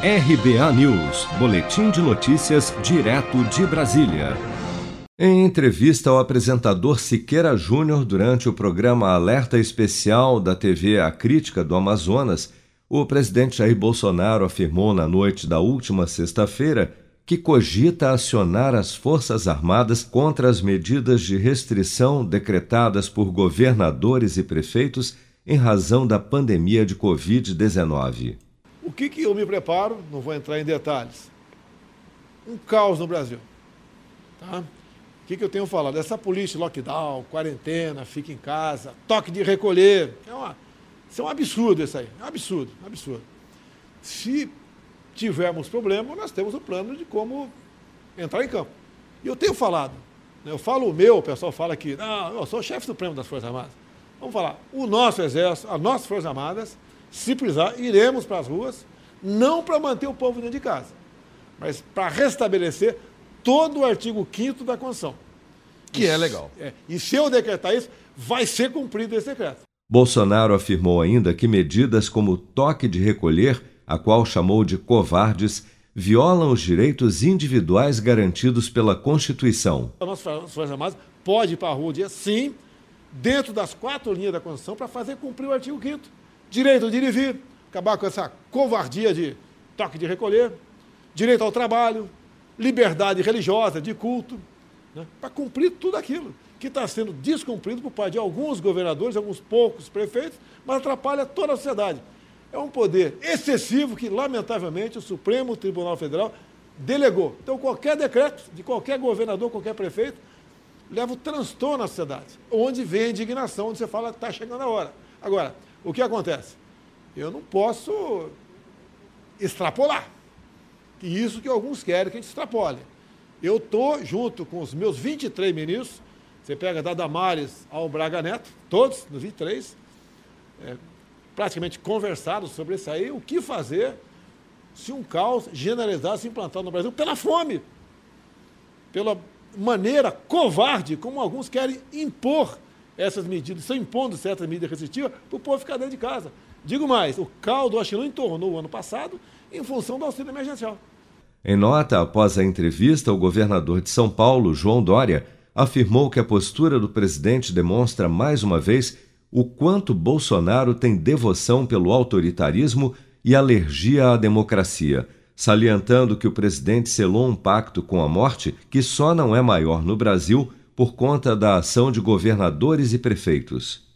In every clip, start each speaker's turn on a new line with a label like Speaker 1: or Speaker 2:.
Speaker 1: RBA News, Boletim de Notícias, direto de Brasília. Em entrevista ao apresentador Siqueira Júnior durante o programa Alerta Especial da TV A Crítica do Amazonas, o presidente Jair Bolsonaro afirmou na noite da última sexta-feira que cogita acionar as Forças Armadas contra as medidas de restrição decretadas por governadores e prefeitos em razão da pandemia de Covid-19.
Speaker 2: Que, que eu me preparo? Não vou entrar em detalhes. Um caos no Brasil. Tá? O que, que eu tenho falado? Essa política lockdown, quarentena, fica em casa, toque de recolher. É uma, isso é um absurdo isso aí. É um absurdo, um absurdo. Se tivermos problema, nós temos o um plano de como entrar em campo. E eu tenho falado. Né? Eu falo o meu, o pessoal fala que, não, eu sou chefe supremo das Forças Armadas. Vamos falar, o nosso exército, as nossas Forças Armadas, se precisar, iremos para as ruas, não para manter o povo dentro de casa, mas para restabelecer todo o artigo 5 da Constituição.
Speaker 3: Que é legal.
Speaker 2: É, e se eu decretar isso, vai ser cumprido esse decreto.
Speaker 1: Bolsonaro afirmou ainda que medidas como o toque de recolher, a qual chamou de covardes, violam os direitos individuais garantidos pela Constituição.
Speaker 2: A nossa Forças Armadas pode ir para a rua dia sim, dentro das quatro linhas da Constituição, para fazer cumprir o artigo 5 direito de ir e vir, acabar com essa covardia de toque de recolher, direito ao trabalho, liberdade religiosa, de culto, né, para cumprir tudo aquilo que está sendo descumprido por parte de alguns governadores, alguns poucos prefeitos, mas atrapalha toda a sociedade. É um poder excessivo que, lamentavelmente, o Supremo Tribunal Federal delegou. Então, qualquer decreto de qualquer governador, qualquer prefeito, leva o transtorno à sociedade, onde vem a indignação, onde você fala, está chegando a hora. Agora, o que acontece? Eu não posso extrapolar. Que isso que alguns querem que a gente extrapole. Eu estou junto com os meus 23 ministros, você pega da Damares ao Braga Neto, todos, nos 23, é, praticamente conversados sobre isso aí, o que fazer se um caos generalizado se implantar no Brasil pela fome, pela maneira covarde como alguns querem impor essas medidas, estão impondo certas medidas restritivas para o povo ficar dentro de casa. Digo mais, o caldo não entornou o ano passado em função do auxílio emergencial.
Speaker 1: Em nota após a entrevista, o governador de São Paulo, João Dória, afirmou que a postura do presidente demonstra mais uma vez o quanto Bolsonaro tem devoção pelo autoritarismo e alergia à democracia, salientando que o presidente selou um pacto com a morte que só não é maior no Brasil por conta da ação de governadores e prefeitos.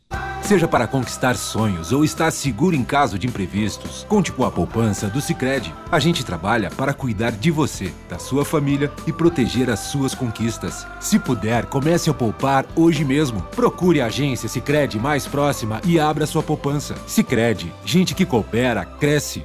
Speaker 4: Seja para conquistar sonhos ou estar seguro em caso de imprevistos, conte com a poupança do Sicredi. A gente trabalha para cuidar de você, da sua família e proteger as suas conquistas. Se puder, comece a poupar hoje mesmo. Procure a agência Sicredi mais próxima e abra sua poupança. Sicredi, gente que coopera cresce.